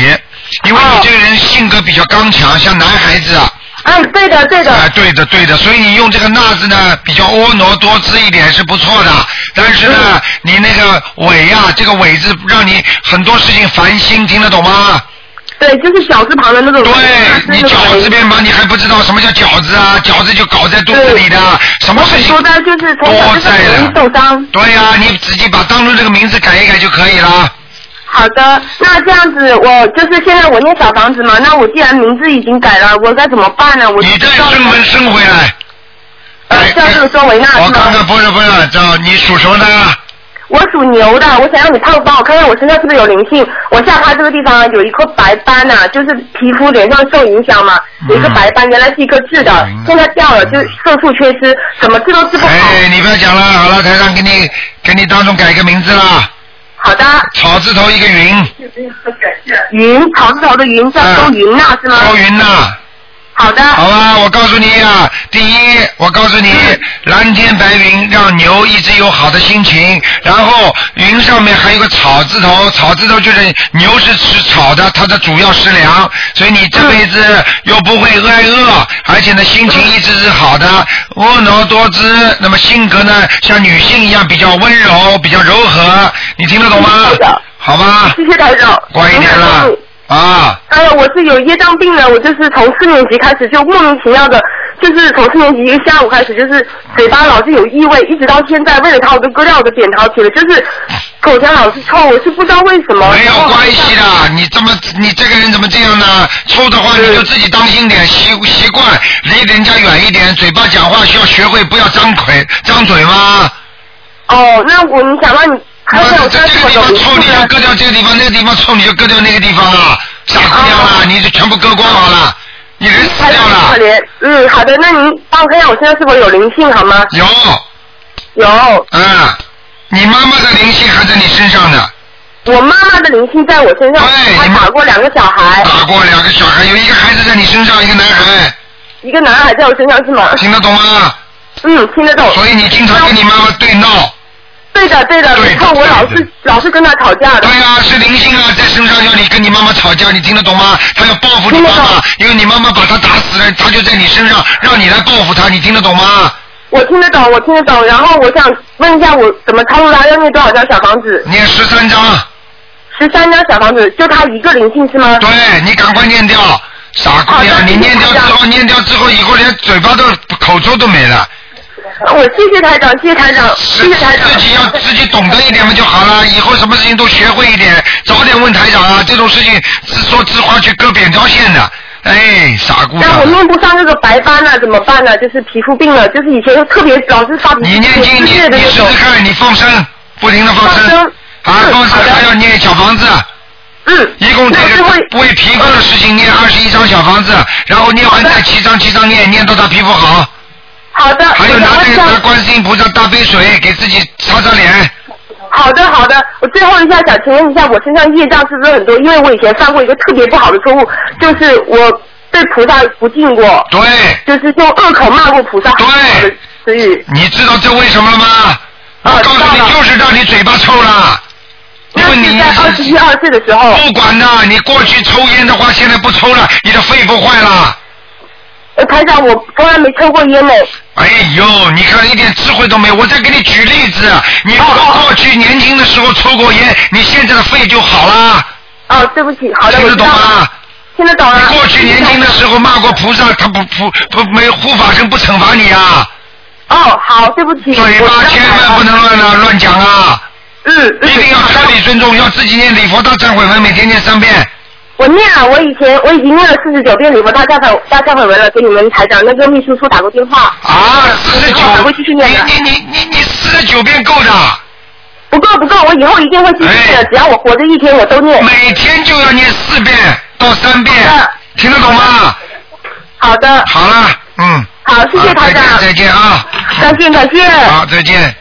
因为你这个人性格比较刚强，像男孩子啊。嗯，对的，对的。哎，对的，对的，所以你用这个娜字呢比较婀娜多姿一点是不错的，但是呢，你那个伟呀，这个伟字让你很多事情烦心，听得懂吗？对，就是小字旁的那种。对，你饺子边旁你还不知道什么叫饺子啊？饺子就搞在肚子里的，什么事情多在就是从小就是容易受伤。对呀、你自己把当中这个名字改一改就可以了。好的，那这样子，我就是现在我念小房子嘛，那我既然名字已经改了，我该怎么办呢？我你再升门升回来。呃，叫这个周维娜是吗？我看看，不是不是，叫你属什么的？我属牛的，我想让你帮帮我看看我身上是不是有灵性。我下巴这个地方有一颗白斑呐、就是皮肤脸上受影响嘛，有一个白斑，原来是一颗痣的，现在掉了，就色素缺失，什么治都治不好。哎，你不要讲了，好了，台上给你给你当中改个名字啦。好的。草字头一个云。云，草字头的云叫周云娜是吗？周云娜。好的。好吧，我告诉你啊，第一，我告诉你，蓝天白云让牛一直有好的心情，然后云上面还有个草字头，草字头就是牛是吃草的，它的主要食粮，所以你这辈子又不会挨饿，而且呢心情一直是好的，婀娜多姿，那么性格呢像女性一样比较温柔，比较柔和，你听得懂吗？好吧。谢谢台长。乖一点了啊。哎呀，我是有业障病的，我就是从四年级开始就莫名其妙的就是从四年级一个下午开始，就是嘴巴老是有异味，一直到现在，为了他我都割掉我的扁桃体了，就是口腔老是臭，我是不知道为什么。没有关系的，你这么你这个人怎么这样呢？臭的话你就自己当心点，习习惯离人家远一点，嘴巴讲话需要学会不要张嘴张嘴吗？哦，那我你想让你还有这这个地方臭你就割掉这个地方，那个地方臭你就割掉那个地方啊，傻姑娘啊，你就全部割光好了，你人死掉了。可怜，嗯，好的，那您帮我看一下我现在是否有灵性好吗？有。有。嗯，你妈妈的灵性还在你身上呢。我妈妈的灵性在我身上，她打过两个小孩。打过两个小孩，有一个孩子在你身上，一个男孩。一个男孩在我身上是吗？听得懂吗？嗯，听得懂。所以你经常跟你妈妈对闹。对的，对的，你看，我老是老是跟他吵架的。对呀，是灵性啊，在身上要你跟你妈妈吵架，你听得懂吗？他要报复你妈妈，因为你妈妈把他打死了，他就在你身上，让你来报复他，你听得懂吗？我听得懂，我听得懂。然后我想问一下，我怎么操作他？要念多少张小房子？念十三张。十三张小房子，就他一个灵性是吗？对，你赶快念掉，傻姑娘，你念掉之后，念掉之后，以后连嘴巴都口臭都没了。我谢谢台长，谢谢台长，谢谢台长。自己要自己懂得一点嘛就好了，以后什么事情都学会一点，早点问台长啊。这种事情自说自话去割扁桃腺的，哎，傻姑娘。那我面部上这个白斑了怎么办呢？就是皮肤病了，就是以前特别老是发你念经，你你试试看，你放生，不停的放生，啊，放生还要念小房子。嗯。一共这个为皮肤的事情念二十一张小房子，然后念完再七张七张念，念到他皮肤好。好的。还有拿那个拿观世音菩萨大杯水给自己擦擦脸。好的好的，我最后一下想请问一下，我身上业障是不是很多？因为我以前犯过一个特别不好的错误，就是我对菩萨不敬过。对。就是用恶口骂过菩萨。对。词语。你知道这为什么了吗？我告诉你，就是让你嘴巴臭了。因为你在二十一二岁的时候。不管的，你过去抽烟的话，现在不抽了，你的肺不坏了。呃，台长，我从来没抽过烟呢。哎呦，你看一点智慧都没有。我再给你举例子，你如果过去年轻的时候抽过烟，你现在的肺就好了。哦，对不起，好的，听得懂吗？听得懂啊。你过去年轻的时候骂过菩萨，他不不不没护法神不惩罚你啊。哦，好，对不起。嘴巴千万不能乱乱乱讲啊。嗯。一定要彻底尊重，要自己念礼佛大忏悔文，每天念三遍。我念了，我以前我已经念了四十九遍礼佛大忏悔大忏悔文了，给你们台长那个秘书处打过电话。啊，四十九，还会继续念的。你你你你四十九遍够的。不够不够，我以后一定会继续念的，只要我活着一天，我都念。每天就要念四遍到三遍，听得懂吗？好的。好了，嗯。好，谢谢台长。再见啊。再见再见。好，再见。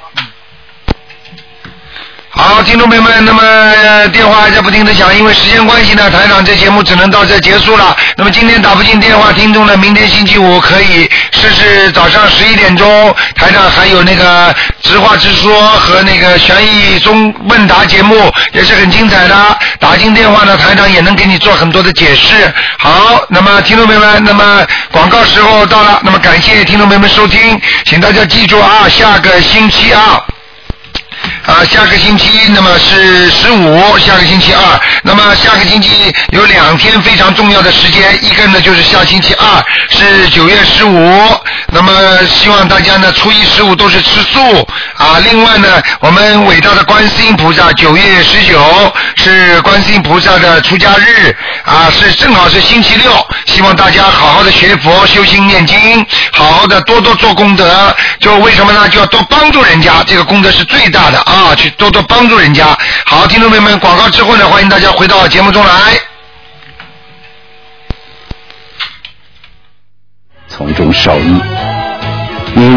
好，听众朋友们，那么、电话还在不停的响，因为时间关系呢，台长这节目只能到这结束了。那么今天打不进电话，听众呢，明天星期五可以试试早上十一点钟，台长还有那个直话直说和那个悬疑中问答节目也是很精彩的。打进电话呢，台长也能给你做很多的解释。好，那么听众朋友们，那么广告时候到了，那么感谢听众朋友们收听，请大家记住啊，下个星期二。啊，下个星期那么是十五，下个星期二，那么下个星期有两天非常重要的时间，一个呢就是下星期二是九月十五，那么希望大家呢初一十五都是吃素啊。另外呢，我们伟大的观世音菩萨九月十九是观世音菩萨的出家日啊，是正好是星期六，希望大家好好的学佛修心念经，好好的多多做功德。就为什么呢？就要多帮助人家，这个功德是最大的啊！去多多帮助人家。好，听众朋友们，广告之后呢，欢迎大家回到节目中来。从中受益，